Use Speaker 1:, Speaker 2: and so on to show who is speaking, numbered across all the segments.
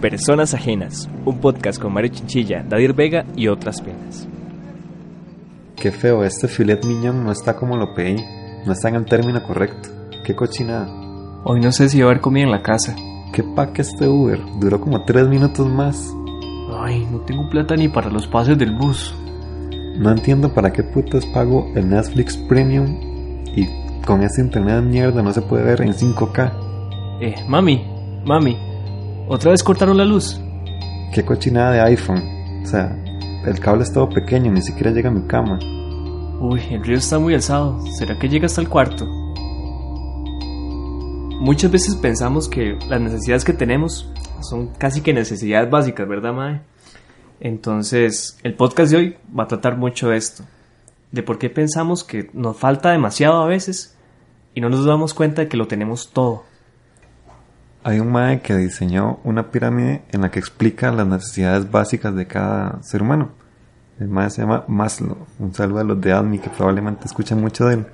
Speaker 1: Personas Ajenas, un podcast con Mario Chinchilla, Dadir Vega y otras penas.
Speaker 2: Qué feo, este filet mignon no está como lo pedí, no está en el término correcto. Qué cochinada.
Speaker 1: Hoy no sé si va a haber comida en la casa.
Speaker 2: Qué que este Uber, duró como tres minutos más.
Speaker 1: Ay, no tengo plata ni para los pases del bus.
Speaker 2: No entiendo para qué putas pago el Netflix Premium y con ese internet de mierda no se puede ver en 5K.
Speaker 1: Eh, mami, mami, ¿Otra vez cortaron la luz?
Speaker 2: Qué cochinada de iPhone. O sea, el cable es todo pequeño, ni siquiera llega a mi cama.
Speaker 1: Uy, el río está muy alzado. ¿Será que llega hasta el cuarto? Muchas veces pensamos que las necesidades que tenemos son casi que necesidades básicas, ¿verdad, Mae? Entonces, el podcast de hoy va a tratar mucho de esto. De por qué pensamos que nos falta demasiado a veces y no nos damos cuenta de que lo tenemos todo.
Speaker 2: Hay un MAE que diseñó una pirámide en la que explica las necesidades básicas de cada ser humano. El MAE se llama Maslow. Un saludo a los de ADMI que probablemente escuchan mucho de él.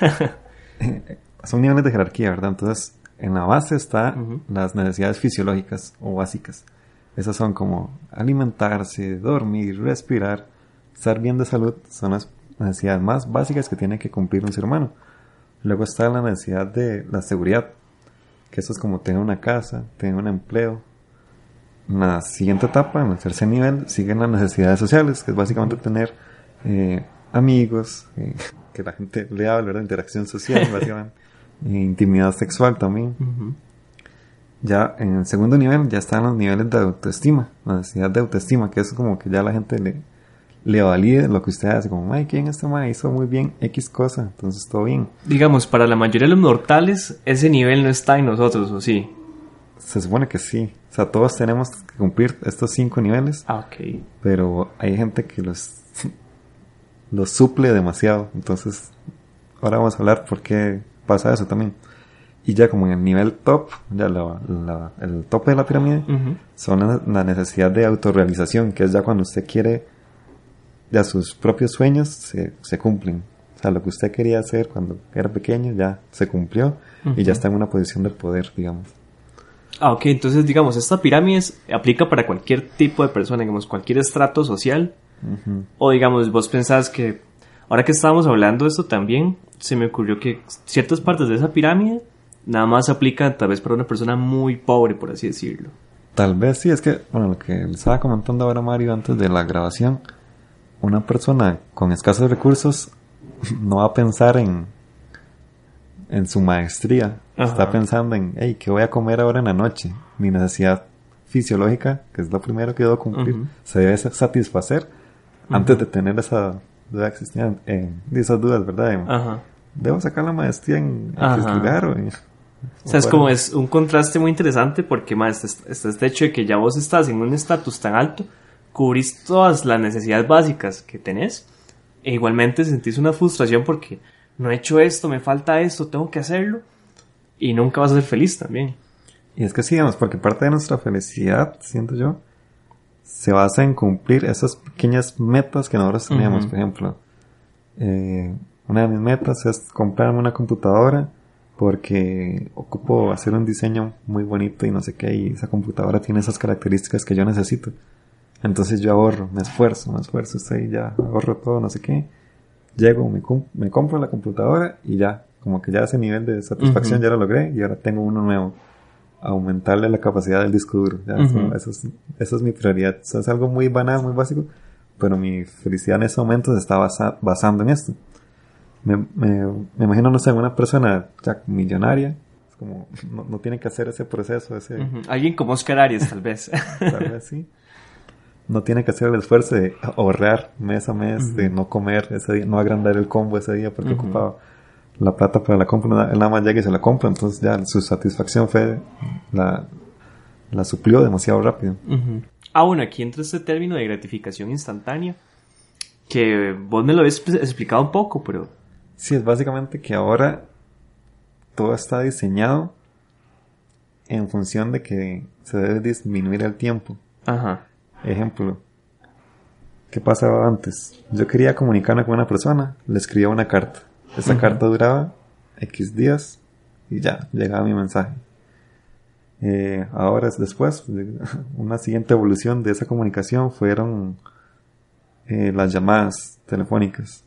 Speaker 2: Son niveles de jerarquía, ¿verdad? Entonces, en la base están las necesidades fisiológicas o básicas. Esas son como alimentarse, dormir, respirar, estar bien de salud. Son las necesidades más básicas que tiene que cumplir un ser humano. Luego está la necesidad de la seguridad que eso es como tener una casa, tener un empleo. En la siguiente etapa, en el tercer nivel, siguen las necesidades sociales, que es básicamente tener eh, amigos, eh, que la gente le hable, ¿verdad? Interacción social, básicamente. E intimidad sexual también. Ya en el segundo nivel ya están los niveles de autoestima, la necesidad de autoestima, que es como que ya la gente le, le valide lo que usted hace, como, ay, ¿quién este hizo muy bien X cosa? Entonces todo bien.
Speaker 1: Digamos, para la mayoría de los mortales, ese nivel no está en nosotros, ¿o sí?
Speaker 2: Se supone que sí. O sea, todos tenemos que cumplir estos cinco niveles.
Speaker 1: Ah, ok.
Speaker 2: Pero hay gente que los, los suple demasiado. Entonces, ahora vamos a hablar por qué pasa eso también. Y ya como en el nivel top, ya el tope de la pirámide, son la, la, necesidad de autorrealización, que es ya cuando usted quiere ya sus propios sueños se, se, cumplen. O sea, lo que usted quería hacer cuando era pequeño ya se cumplió y ya está en una posición de poder, digamos.
Speaker 1: Ah, ok, entonces digamos, esta pirámide aplica para cualquier tipo de persona, digamos, cualquier estrato social. O digamos, vos pensás que, ahora que estábamos hablando de esto también, se me ocurrió que ciertas partes de esa pirámide nada más aplican tal vez para una persona muy pobre, por así decirlo.
Speaker 2: Tal vez sí, es que, bueno, lo que estaba comentando ahora Mario antes de la grabación, una persona con escasos recursos no va a pensar en, en su maestría. Está pensando en, hey, ¿qué voy a comer ahora en la noche? Mi necesidad fisiológica, que es lo primero que debo cumplir, se debe satisfacer antes de tener esa duda existente, eh, esas dudas, ¿verdad? Debo sacar la maestría en, en lugar o
Speaker 1: o sea, es como es un contraste muy interesante porque más está, este hecho de que ya vos estás en un estatus tan alto cubrís todas las necesidades básicas que tenés e igualmente sentís una frustración porque no he hecho esto, me falta esto, tengo que hacerlo y nunca vas a ser feliz también.
Speaker 2: Y es que sí, digamos, porque parte de nuestra felicidad, siento yo, se basa en cumplir esas pequeñas metas que nosotros teníamos. Por ejemplo, eh, una de mis metas es comprarme una computadora porque ocupo hacer un diseño muy bonito y no sé qué, y esa computadora tiene esas características que yo necesito. Entonces yo ahorro, me esfuerzo, me esfuerzo, estoy ya, ahorro todo, no sé qué. Llego, me, me compro la computadora y ya, como que ya ese nivel de satisfacción ya lo logré y ahora tengo uno nuevo. Aumentarle la capacidad del disco duro. eso, es, eso, es, mi prioridad. Eso es algo muy banal, muy básico, pero mi felicidad en ese momento se está basando en esto. Me, me, me, imagino, no sé, una persona ya millonaria, como no, no, tiene que hacer ese proceso. Ese...
Speaker 1: Alguien como Oscar Arias, tal vez.
Speaker 2: tal vez sí no tiene que hacer el esfuerzo de ahorrar mes a mes, de no comer ese día, no agrandar el combo ese día porque ocupaba la plata para la compra, él nada más llega y se la compra, entonces ya su satisfacción fue, la, la suplió demasiado rápido.
Speaker 1: Ah, bueno, aquí entra este término de gratificación instantánea, que vos me lo habías explicado un poco, pero...
Speaker 2: Sí, es básicamente que ahora todo está diseñado en función de que se debe disminuir el tiempo.
Speaker 1: Ajá.
Speaker 2: Ejemplo, ¿qué pasaba antes? Yo quería comunicarme con una persona, le escribía una carta. Esa carta duraba X días y ya, llegaba mi mensaje. Eh, ahora después, una siguiente evolución de esa comunicación fueron eh, las llamadas telefónicas,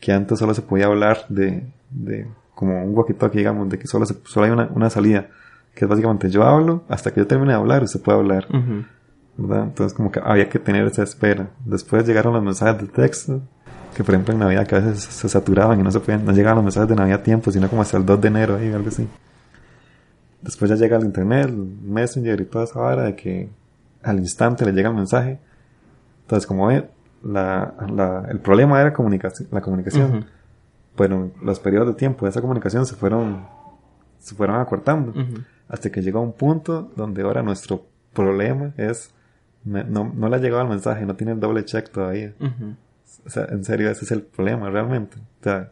Speaker 2: que antes solo se podía hablar de, de como un walkie-talkie, digamos, de que solo, se, solo hay una, una, salida, que es básicamente yo hablo, hasta que yo termine de hablar, usted puede hablar. ¿verdad? Entonces como que había que tener esa espera. Después llegaron los mensajes de texto, que por ejemplo en Navidad que a veces se saturaban y no se podían, no llegaban los mensajes de Navidad a tiempo, sino como hasta el 2 de enero ahí, algo así. Después ya llega el internet, el messenger y toda esa vara de que al instante le llega el mensaje. Entonces como ve, la, la, el problema era comunicación, la comunicación. Pero los periodos de tiempo de esa comunicación se fueron, se fueron acortando. Hasta que llegó un punto donde ahora nuestro problema es, no, no le ha llegado el mensaje, no tiene el doble check todavía. O sea, en serio, ese es el problema realmente. O sea,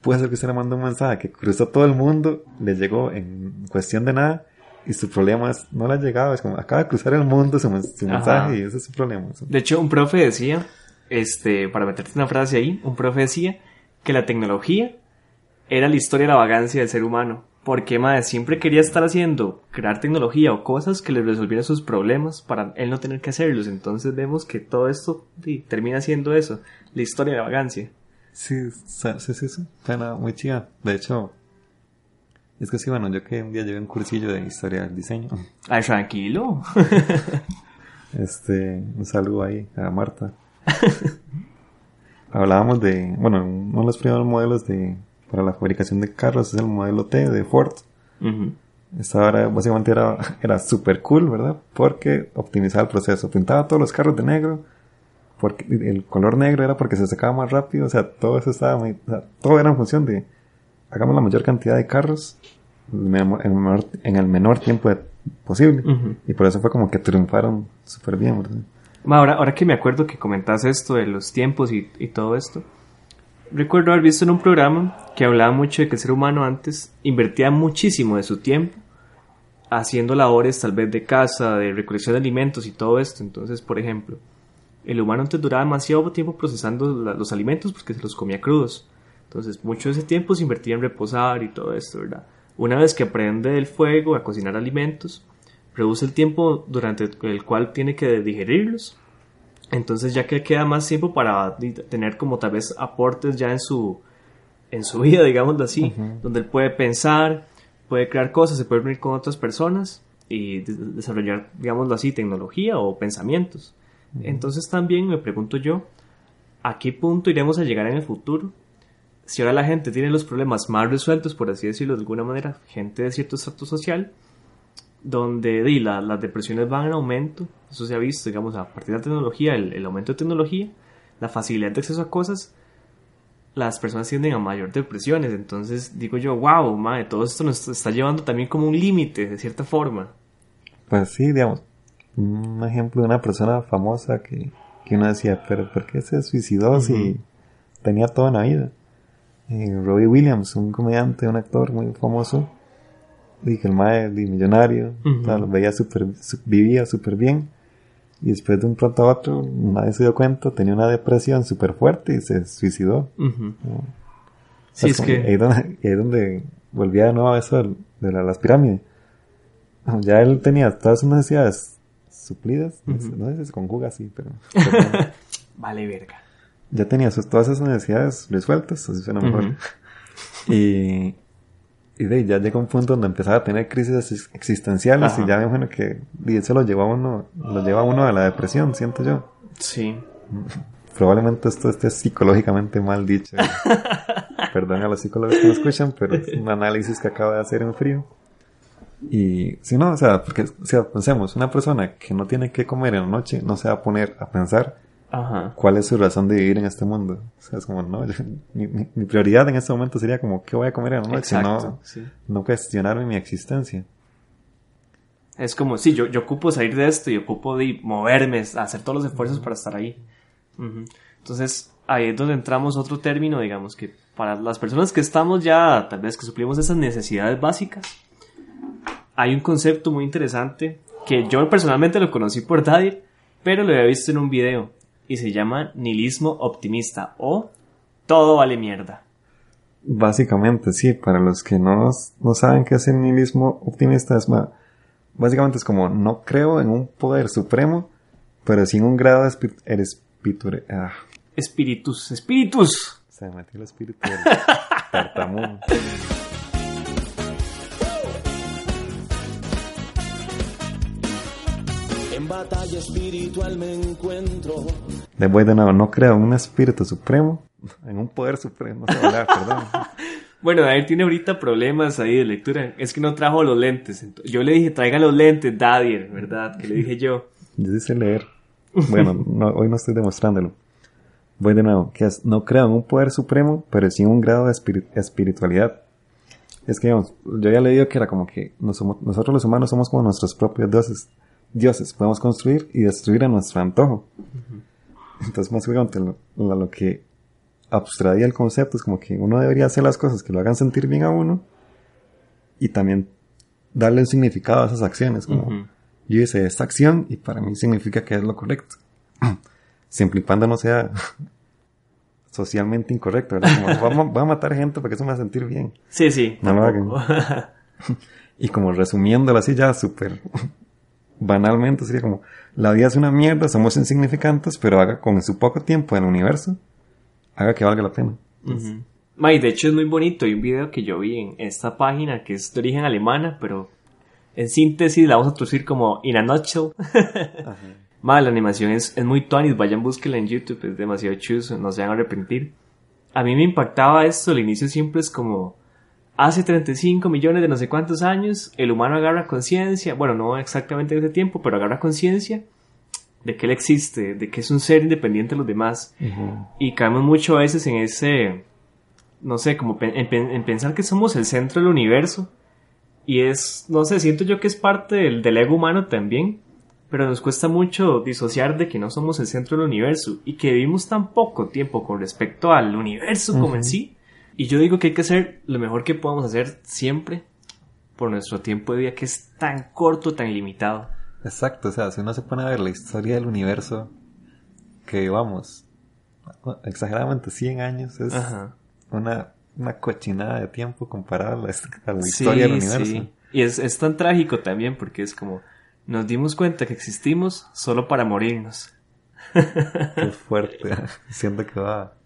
Speaker 2: puede ser que usted le mande un mensaje que cruzó todo el mundo, le llegó en cuestión de nada, y su problema es, no le ha llegado, es como, acaba de cruzar el mundo su, mensaje y ese es su problema.
Speaker 1: De hecho, un profe decía, este, para meterte una frase ahí, un profe decía que la tecnología era la historia de la vagancia del ser humano. Porque, madre, siempre quería estar haciendo, crear tecnología o cosas que le resolvieran sus problemas para él no tener que hacerlos. Entonces vemos que todo esto termina siendo eso, la historia de la vagancia.
Speaker 2: Sí, sí, sí, sí. Suena muy chida. De hecho, es que sí, bueno, yo que un día llevé un cursillo de historia del diseño.
Speaker 1: Ay, tranquilo.
Speaker 2: este, un saludo ahí a Marta. Hablábamos de, bueno, uno de los primeros modelos de, para la fabricación de carros es el modelo T de Ford. Esta ahora básicamente era, era super cool, ¿verdad? Porque optimizaba el proceso. Pintaba todos los carros de negro porque el color negro era porque se secaba más rápido, o sea, todo eso estaba muy, todo era en función de hagamos la mayor cantidad de carros en el menor, tiempo posible. Y por eso fue como que triunfaron súper bien, ¿verdad?
Speaker 1: Ahora, ahora que me acuerdo que comentas esto de los tiempos y, todo esto, recuerdo haber visto en un programa que hablaba mucho de que el ser humano antes invertía muchísimo de su tiempo haciendo labores tal vez de casa, de recolección de alimentos y todo esto. Entonces, por ejemplo, el humano antes duraba demasiado tiempo procesando los alimentos porque se los comía crudos. Entonces, mucho de ese tiempo se invertía en reposar y todo esto, ¿verdad? Una vez que aprende el fuego a cocinar alimentos, reduce el tiempo durante el cual tiene que digerirlos. Entonces, ya que queda más tiempo para tener como tal vez aportes ya en su, en su vida, digámoslo así, donde él puede pensar, puede crear cosas, se puede unir con otras personas y desarrollar, digámoslo así, tecnología o pensamientos. Entonces también me pregunto yo, ¿a qué punto iremos a llegar en el futuro? Si ahora la gente tiene los problemas más resueltos, por así decirlo de alguna manera, gente de cierto estatus social, donde di, las depresiones van en aumento, eso se ha visto, digamos, a partir de la tecnología, el, aumento de tecnología, la facilidad de acceso a cosas, las personas tienden a mayor depresiones. Entonces digo yo, wow, madre, todo esto nos está llevando también como un límite, de cierta forma.
Speaker 2: Pues sí, digamos, un ejemplo de una persona famosa que, que uno decía, pero ¿por qué se suicidó si tenía toda la vida? Eh, Robbie Williams, un comediante, un actor muy famoso, y que el mae millonario, veía super, vivía súper bien, y después de un pronto a otro, nadie se dio cuenta, tenía una depresión súper fuerte y se suicidó. Sí, es que... Ahí donde, ahí donde volvía de nuevo a eso de, las pirámides. Ya él tenía todas sus necesidades suplidas. No sé si se conjuga así, pero.
Speaker 1: vale, verga.
Speaker 2: Ya tenía todas esas necesidades resueltas, así suena mejor. y. Y de ya llega un punto donde empezaba a tener crisis existenciales y ya me imagino que y eso lo lleva a uno, lo lleva a uno a la depresión, siento yo.
Speaker 1: Sí.
Speaker 2: Probablemente esto esté psicológicamente mal dicho. Perdón a los psicólogos que me escuchan, pero es un análisis que acabo de hacer en frío. Y si no, o sea, porque, o sea, pensemos, una persona que no tiene que comer en la noche no se va a poner a pensar cuál es su razón de vivir en este mundo. O sea, es como, no, mi, mi, prioridad en este momento sería como, ¿qué voy a comer en la noche? no, no cuestionarme mi existencia.
Speaker 1: Es como, sí, yo, yo ocupo salir de esto y ocupo de moverme, hacer todos los esfuerzos para estar ahí. Entonces, ahí es donde entramos otro término, digamos, que para las personas que estamos ya, tal vez que suplimos esas necesidades básicas, hay un concepto muy interesante que yo personalmente lo conocí por Dadir, pero lo había visto en un video y se llama nihilismo optimista o todo vale mierda.
Speaker 2: Básicamente, sí, para los que no, no saben qué es el nihilismo optimista, es más, básicamente es como no creo en un poder supremo, pero sin un grado de espiritu, ah.
Speaker 1: espíritus, espíritus.
Speaker 2: Se me metió el espíritu tartamudo. Batalla espiritual me encuentro. De voy de nuevo, no creo en un espíritu supremo, en un poder supremo, no sé hablar, perdón.
Speaker 1: Bueno, David tiene ahorita problemas ahí de lectura. Es que no trajo los lentes. Yo le dije, traiga los lentes, Dadier, ¿verdad? Que le dije yo.
Speaker 2: Yo dice leer. Bueno, hoy no estoy demostrándolo. Voy de nuevo, que es, no creo en un poder supremo, pero sí en un grado de espiritualidad. Es que, digamos, yo ya le digo que era como que nosotros los humanos somos como nuestros propios dioses. Dioses, podemos construir y destruir a nuestro antojo. Entonces, más lo, lo que abstraía el concepto, es como que uno debería hacer las cosas que lo hagan sentir bien a uno y también darle un significado a esas acciones, como yo hice esta acción y para mí significa que es lo correcto. Siempre y cuando no sea socialmente incorrecto, ¿verdad? Como, a, matar gente porque eso me va a sentir bien.
Speaker 1: Sí, sí.
Speaker 2: No lo hagan. y como resumiéndolo así ya súper banalmente sería como, la vida es una mierda, somos insignificantes, pero haga con su poco tiempo en el universo, haga que valga la pena.
Speaker 1: de hecho es muy bonito. Hay un video que yo vi en esta página que es de origen alemana, pero en síntesis la vamos a traducir como in a nutshell. la animación es, es muy tonis. Vayan, búsquenla en YouTube. Es demasiado chuso. No se van a arrepentir. A mí me impactaba esto. Al inicio siempre es como hace 35 millones de no sé cuántos años, el humano agarra conciencia, bueno, no exactamente en ese tiempo, pero agarra conciencia de que él existe, de que es un ser independiente de los demás. Y caemos mucho a veces en ese, no sé, como en, pensar que somos el centro del universo. Y es, no sé, siento yo que es parte del, del, ego humano también. Pero nos cuesta mucho disociar de que no somos el centro del universo y que vivimos tan poco tiempo con respecto al universo como en sí. Y yo digo que hay que hacer lo mejor que podamos hacer siempre por nuestro tiempo de vida que es tan corto, tan limitado.
Speaker 2: Exacto, o sea, si uno se pone a ver la historia del universo, que vamos, exageradamente 100 años, es una, una cochinada de tiempo comparada a la, historia del universo. Sí.
Speaker 1: Y es, es tan trágico también porque es como, nos dimos cuenta que existimos solo para morirnos.
Speaker 2: Qué fuerte. Siento que va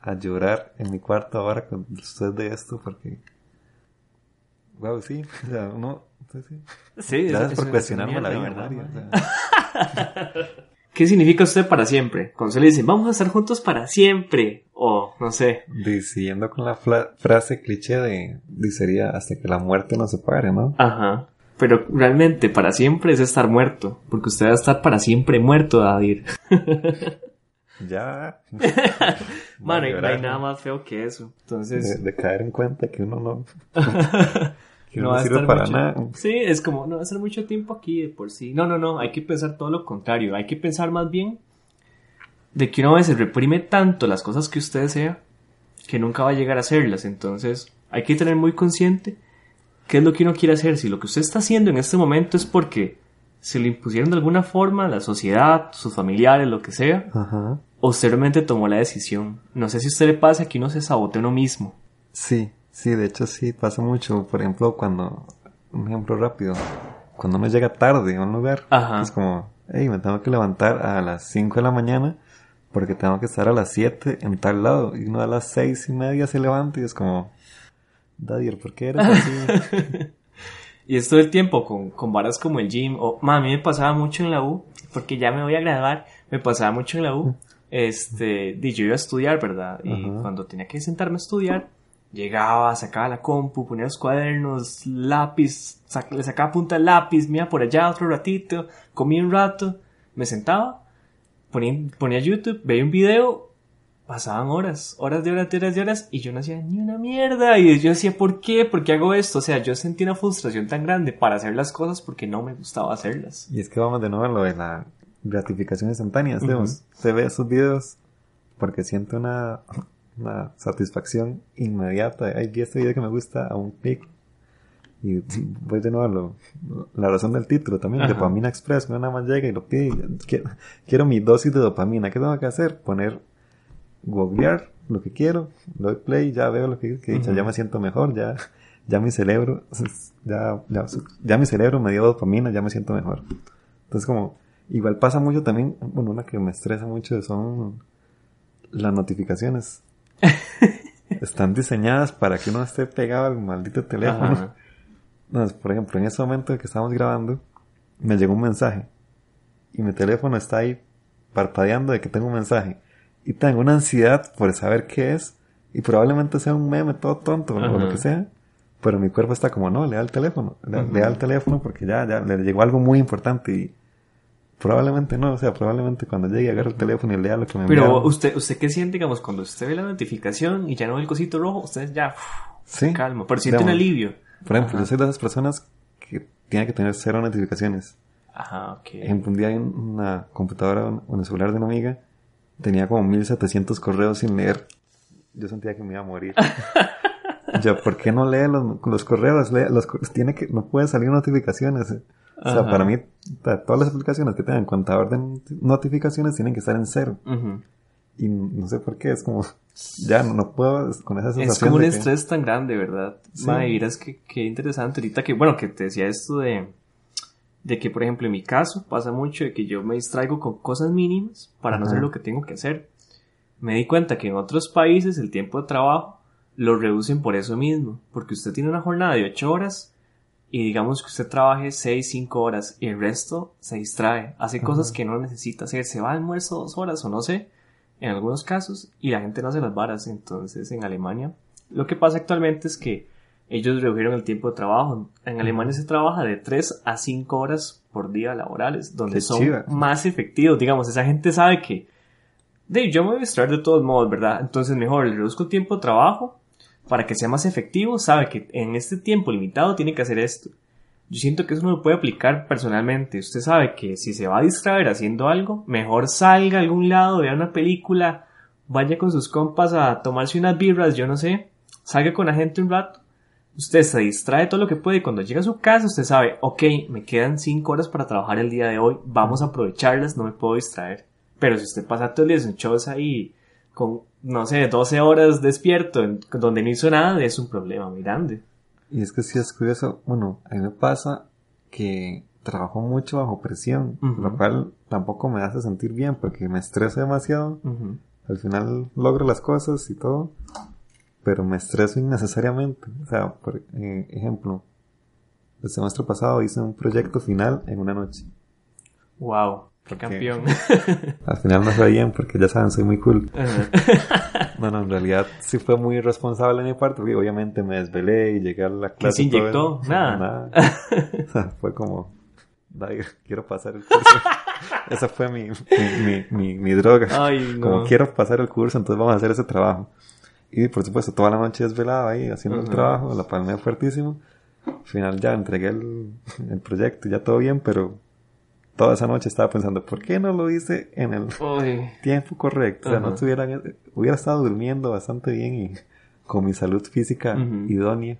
Speaker 2: a llorar en mi cuarto ahora con usted de esto porque... Wow, sí, o sea, uno
Speaker 1: Sí,
Speaker 2: Gracias por cuestionarme la vida,
Speaker 1: ¿Qué significa usted para siempre? Cuando se le dice, vamos a estar juntos para siempre. O, no sé.
Speaker 2: Diciendo con la frase cliché de, sería hasta que la muerte nos separe, ¿no?
Speaker 1: Ajá. Pero realmente para siempre es estar muerto. Porque usted va a estar para siempre muerto, David.
Speaker 2: ya.
Speaker 1: Mano, no hay nada más feo que eso. Entonces.
Speaker 2: de caer en cuenta que uno no.
Speaker 1: no, va a estar para nada. Sí, es como, no va a ser mucho tiempo aquí de por sí. No, no, no, hay que pensar todo lo contrario. Hay que pensar más bien de que uno a veces reprime tanto las cosas que usted desea que nunca va a llegar a hacerlas. Entonces, hay que tener muy consciente qué es lo que uno quiere hacer. Si lo que usted está haciendo en este momento es porque se le impusieron de alguna forma la sociedad, sus familiares, lo que sea, o usted realmente tomó la decisión. No sé si a usted le pasa que uno se sabotea uno mismo.
Speaker 2: Sí, Sí, de hecho sí, pasa mucho. Por ejemplo, cuando, un ejemplo rápido, cuando uno llega tarde a un lugar, es como, hey, me tengo que levantar a las 5 de la mañana porque tengo que estar a las 7 en tal lado. Y uno a las seis y media se levanta y es como, Dadier, ¿por qué eres así?
Speaker 1: y es todo el tiempo con, con varas como el gym. O, a mí me pasaba mucho en la U, porque ya me voy a graduar, me pasaba mucho en la U. Este, y yo iba a estudiar, ¿verdad? Y cuando tenía que sentarme a estudiar, Llegaba, sacaba la compu, ponía los cuadernos, lápiz, le sacaba punta al lápiz, mira por allá otro ratito, comía un rato, me sentaba, ponía, ponía YouTube, veía un video, pasaban horas, horas de horas de horas de horas, y yo no hacía ni una mierda. Y yo decía, ¿por qué? ¿Por qué hago esto? O sea, yo sentí una frustración tan grande para hacer las cosas porque no me gustaba hacerlas.
Speaker 2: Y es que vamos de nuevo a lo de la gratificación instantánea. Se ve esos videos porque siento una una satisfacción inmediata. Hay vi este video que me gusta a un clic y voy de nuevo a lo, la razón del título también, dopamina express, uno nada más llega y lo pide y quiero, quiero mi dosis de dopamina, ¿qué tengo que hacer? Poner, googlear lo que quiero, doy play, ya veo lo que, que dicho, ya me siento mejor, ya, ya mi cerebro, ya, ya, ya mi cerebro me dio dopamina, ya me siento mejor. Entonces como, igual pasa mucho también, bueno, una que me estresa mucho son las notificaciones. Están diseñadas para que uno esté pegado al maldito teléfono. No, por ejemplo, en ese momento en que estamos grabando, me llegó un mensaje. Y mi teléfono está ahí parpadeando de que tengo un mensaje. Y tengo una ansiedad por saber qué es. Y probablemente sea un meme todo tonto o lo que sea. Pero mi cuerpo está como, no, le da el teléfono. Le, da el teléfono porque ya, ya le llegó algo muy importante. Y probablemente no. O sea, probablemente cuando llegue agarre el teléfono y lea lo que me
Speaker 1: Pero usted, ¿usted qué siente, digamos, cuando usted ve la notificación y ya no ve el cosito rojo? Usted ya, sí, calma. Pero siente un alivio.
Speaker 2: Por ejemplo, yo soy de esas personas que tienen que tener cero notificaciones.
Speaker 1: Ajá, ok.
Speaker 2: Ejemplo, un día en una computadora o en el celular de una amiga tenía como 1700 correos sin leer. Yo sentía que me iba a morir. yo, ¿por qué no lee los, correos? Lee, los, tiene que, no puede salir notificaciones. O sea, para mí, todas las aplicaciones que tengan contador de notificaciones tienen que estar en cero. Y no sé por qué, es como, ya no, puedo con esa sensación.
Speaker 1: Es como un estrés tan grande, ¿verdad? Sí. es que, qué interesante. Ahorita que, bueno, que te decía esto de, de que, por ejemplo, en mi caso pasa mucho de que yo me distraigo con cosas mínimas para no hacer lo que tengo que hacer. Me di cuenta que en otros países el tiempo de trabajo lo reducen por eso mismo, porque usted tiene una jornada de 8 horas y digamos que usted trabaje 6, 5 horas y el resto se distrae, hace cosas que no necesita hacer, se va al almuerzo dos horas o no sé, en algunos casos y la gente no hace las varas. Entonces en Alemania lo que pasa actualmente es que ellos redujeron el tiempo de trabajo. En Alemania se trabaja de 3 a 5 horas por día laborales, donde son más efectivos. Digamos, esa gente sabe que de, yo me voy a distraer de todos modos, ¿verdad? Entonces mejor le reduzco el tiempo de trabajo para que sea más efectivo. Sabe que en este tiempo limitado tiene que hacer esto. Yo siento que eso no lo puede aplicar personalmente. Usted sabe que si se va a distraer haciendo algo, mejor salga a algún lado, vea una película, vaya con sus compas a tomarse unas birras, yo no sé, salga con la gente un rato. Usted se distrae todo lo que puede y cuando llega a su casa usted sabe, ok, me quedan 5 horas para trabajar el día de hoy, vamos a aprovecharlas, no me puedo distraer. Pero si usted pasa todo el día en shows ahí con, no sé, 12 horas despierto, donde no hizo nada, es un problema muy grande.
Speaker 2: Y es que si es curioso, bueno, a mí me pasa que trabajo mucho bajo presión, lo cual tampoco me hace sentir bien porque me estreso demasiado. Al final logro las cosas y todo, pero me estreso innecesariamente. O sea, por eh, ejemplo, el semestre pasado hice un proyecto final en una noche.
Speaker 1: Wow. Campeón.
Speaker 2: al final no fue bien porque ya saben, soy muy cool. no, no, en realidad sí fue muy irresponsable de mi parte porque obviamente me desvelé y llegué a la clase.
Speaker 1: ¿Qué se inyectó? Nada.
Speaker 2: fue como, quiero pasar el curso. Esa fue mi, mi, mi, mi, droga. Ay, no. Como quiero pasar el curso, entonces vamos a hacer ese trabajo. Y por supuesto, toda la noche desvelado ahí haciendo el trabajo, la palmé fuertísimo. Al final ya entregué el, el proyecto, ya todo bien, pero toda esa noche estaba pensando, ¿por qué no lo hice en el tiempo correcto? O sea, no estuviera, hubiera estado durmiendo bastante bien y con mi salud física idónea.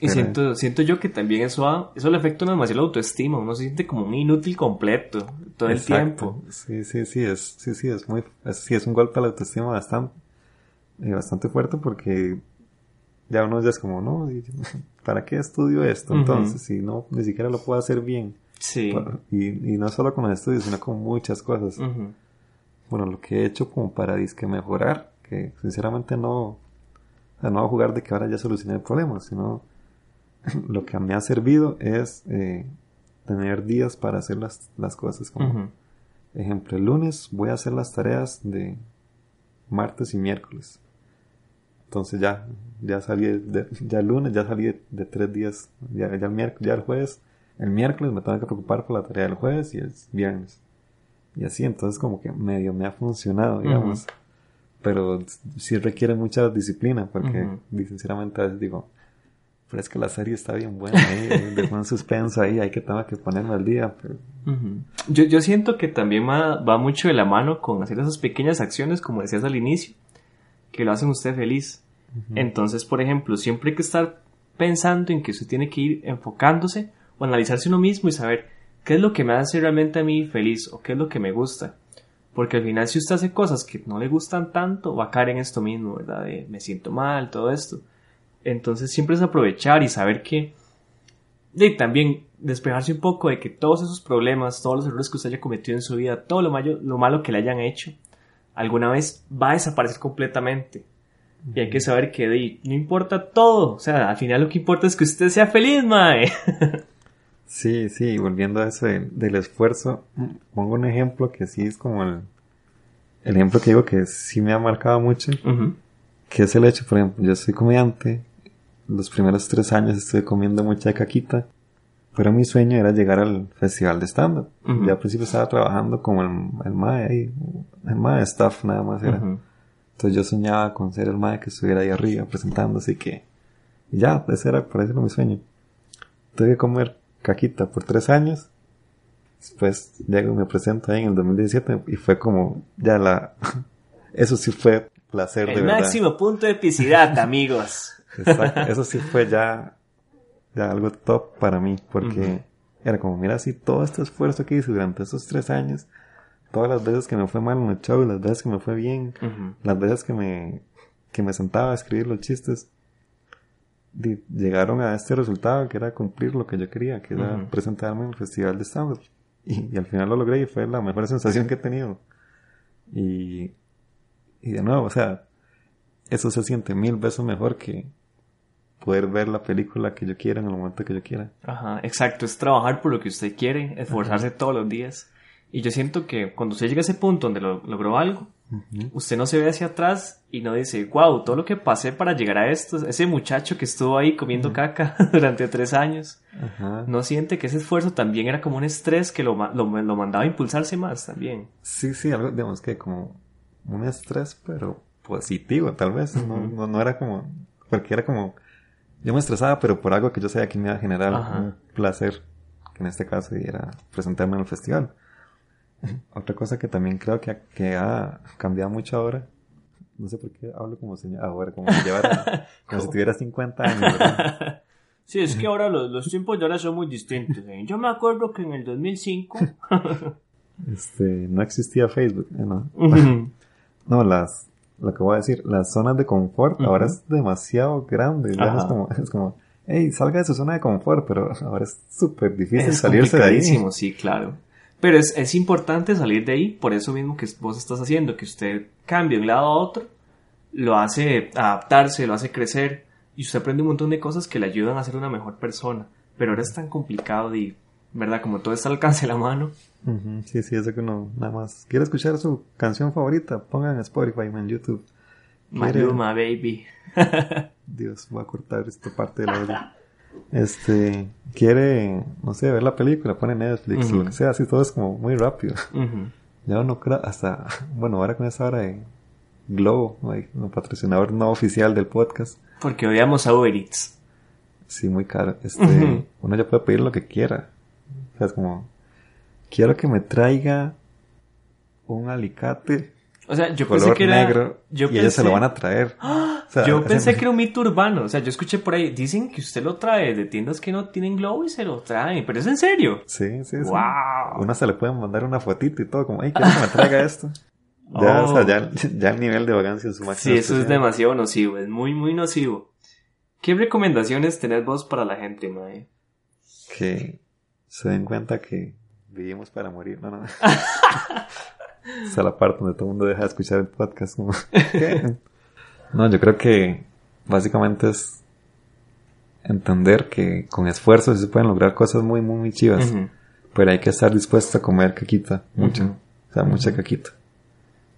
Speaker 1: Y siento, siento yo que también eso, eso le afecta demasiado la autoestima, uno se siente como un inútil completo todo el tiempo.
Speaker 2: Sí, sí, sí, es, sí, sí, es muy, sí, es un golpe a la autoestima bastante, eh, bastante fuerte porque ya uno ya es como, no, ¿para qué estudio esto? Entonces, si no, ni siquiera lo puedo hacer bien.
Speaker 1: Sí.
Speaker 2: Y, no solo con los estudios, sino con muchas cosas. Bueno, lo que he hecho como para disque mejorar, que sinceramente no, o sea, no voy a jugar de que ahora ya solucioné el problema, sino lo que me ha servido es eh, tener días para hacer las, las cosas como ejemplo el lunes voy a hacer las tareas de martes y miércoles entonces ya ya salí de, ya el lunes ya salí de, tres días ya, ya el miércoles ya el jueves el miércoles me tengo que preocupar por la tarea del jueves y el viernes. Y así, entonces como que medio me ha funcionado, digamos. Pero sí requiere mucha disciplina, porque sinceramente a veces digo, pero es que la serie está bien buena, ¿eh? de un suspenso ahí, hay que tengo que ponerme al día. Pero...
Speaker 1: yo, yo siento que también va, va mucho de la mano con hacer esas pequeñas acciones, como decías al inicio, que lo hacen usted feliz. Entonces, por ejemplo, siempre hay que estar pensando en que usted tiene que ir enfocándose o analizarse uno mismo y saber qué es lo que me hace realmente a mí feliz o qué es lo que me gusta. Porque al final si usted hace cosas que no le gustan tanto, va a caer en esto mismo, ¿verdad? De me siento mal, todo esto. Entonces siempre es aprovechar y saber que... Y también despejarse un poco de que todos esos problemas, todos los errores que usted haya cometido en su vida, todo lo malo, lo malo que le hayan hecho, alguna vez va a desaparecer completamente. Y hay que saber que no importa todo. O sea, al final lo que importa es que usted sea feliz, mae.
Speaker 2: Sí, sí, volviendo a eso del, esfuerzo, pongo un ejemplo que sí es como el, el ejemplo que digo que sí me ha marcado mucho, que es el hecho, por ejemplo, yo soy comediante, los primeros tres años estuve comiendo mucha caquita, pero mi sueño era llegar al festival de stand-up. Ya al principio estaba trabajando como el, el MAE ahí, el MAE staff nada más era. Entonces yo soñaba con ser el MAE que estuviera ahí arriba presentándose y que, ya, ese era, por eso era mi sueño. Tuve que comer caquita por tres años. Después llego y me presento ahí en el 2017 y fue como ya la... Eso sí fue placer
Speaker 1: el de verdad. máximo punto de epicidad, amigos.
Speaker 2: Exacto. Eso sí fue ya, ya algo top para mí porque era como, mira, así todo este esfuerzo que hice durante esos tres años, todas las veces que me fue mal en el show, las veces que me fue bien, las veces que me, que me sentaba a escribir los chistes, llegaron a este resultado que era cumplir lo que yo quería, que era presentarme en el festival de stand y, al final lo logré y fue la mejor sensación que he tenido. Y, y de nuevo, o sea, eso se siente mil veces mejor que poder ver la película que yo quiera en el momento que yo quiera.
Speaker 1: Ajá, exacto, es trabajar por lo que usted quiere, esforzarse todos los días. Y yo siento que cuando usted llega a ese punto donde lo, logró algo, usted no se ve hacia atrás y no dice, wow, todo lo que pasé para llegar a esto, ese muchacho que estuvo ahí comiendo caca durante tres años, no siente que ese esfuerzo también era como un estrés que lo, lo, mandaba a impulsarse más también.
Speaker 2: Sí, sí, algo, digamos que como un estrés, pero positivo, tal vez, no, no, era como, porque era como, yo me estresaba, pero por algo que yo sabía que me iba a generar un placer, que en este caso era presentarme en el festival. Otra cosa que también creo que ha, que ha cambiado mucho ahora, no sé por qué hablo como señor, ahora, como si llevara, como si tuviera 50 años,
Speaker 1: Sí, es que ahora los, los, tiempos de ahora son muy distintos. ¿eh? Yo me acuerdo que en el 2005...
Speaker 2: este, no existía Facebook, ¿eh? ¿no? no, las, lo que voy a decir, las zonas de confort ahora es demasiado grande. Es como, es como, hey, salga de su zona de confort, pero ahora es súper difícil salirse de ahí.
Speaker 1: Sí, claro. Pero es, es importante salir de ahí, por eso mismo que vos estás haciendo, que usted cambie de un lado a otro, lo hace adaptarse, lo hace crecer, y usted aprende un montón de cosas que le ayudan a ser una mejor persona. Pero ahora es tan complicado y, ¿verdad? Como todo está al alcance de la mano.
Speaker 2: Sí, sí, eso que uno nada más quiere escuchar su canción favorita, pongan en Spotify, en YouTube.
Speaker 1: Maluma, baby.
Speaker 2: Dios, voy a cortar esta parte de la este, quiere, no sé, ver la película, pone Netflix, lo que sea, así todo es como muy rápido. Ya no creo, hasta, bueno, ahora con esa hora de Globo, un patrocinador no oficial del podcast.
Speaker 1: Porque odiamos a Uber Eats.
Speaker 2: Sí, muy caro. Este, uno ya puede pedir lo que quiera. O sea, es como, quiero que me traiga un alicate
Speaker 1: o sea, yo pensé que era. Negro,
Speaker 2: yo y ellos se lo van a traer. ¡Ah!
Speaker 1: yo pensé que era un mito urbano. O sea, yo escuché por ahí. Dicen que usted lo trae de tiendas que no tienen globo y se lo trae. Pero es en serio.
Speaker 2: Sí, sí, wow. sí. Uno se le puede mandar una fotito y todo. Como, quiero que me traiga esto. Ya, o sea, ya, ya, el nivel de vagancia es su
Speaker 1: máximo. Sí, eso es demasiado nocivo. Es muy, muy nocivo. ¿Qué recomendaciones tenés vos para la gente, Mae?
Speaker 2: Que se den cuenta que vivimos para morir. No, no. es la parte donde todo el mundo deja de escuchar el podcast. no, yo creo que básicamente es entender que con esfuerzo se pueden lograr cosas muy, muy, muy chivas. Pero hay que estar dispuesto a comer caquita, mucho. O sea, mucha caquita.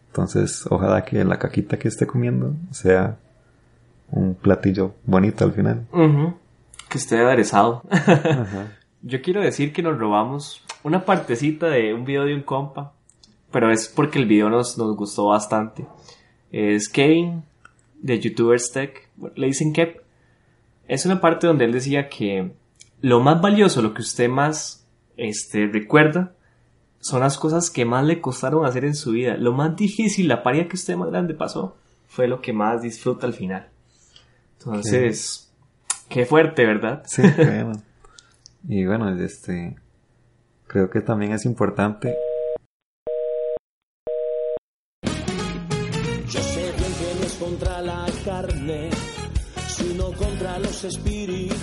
Speaker 2: Entonces, ojalá que la caquita que esté comiendo sea un platillo bonito al final.
Speaker 1: Que esté aderezado. Yo quiero decir que nos robamos una partecita de un video de un compa pero es porque el video nos, nos gustó bastante. Es Kevin, de YouTubers Tech, le dicen Kep. Es una parte donde él decía que lo más valioso, lo que usted más este, recuerda, son las cosas que más le costaron hacer en su vida. Lo más difícil, la paria que usted más grande pasó, fue lo que más disfruta al final. Entonces, Qué fuerte, ¿verdad?
Speaker 2: Sí, bueno. y bueno, este, creo que también es importante.
Speaker 3: Espíritus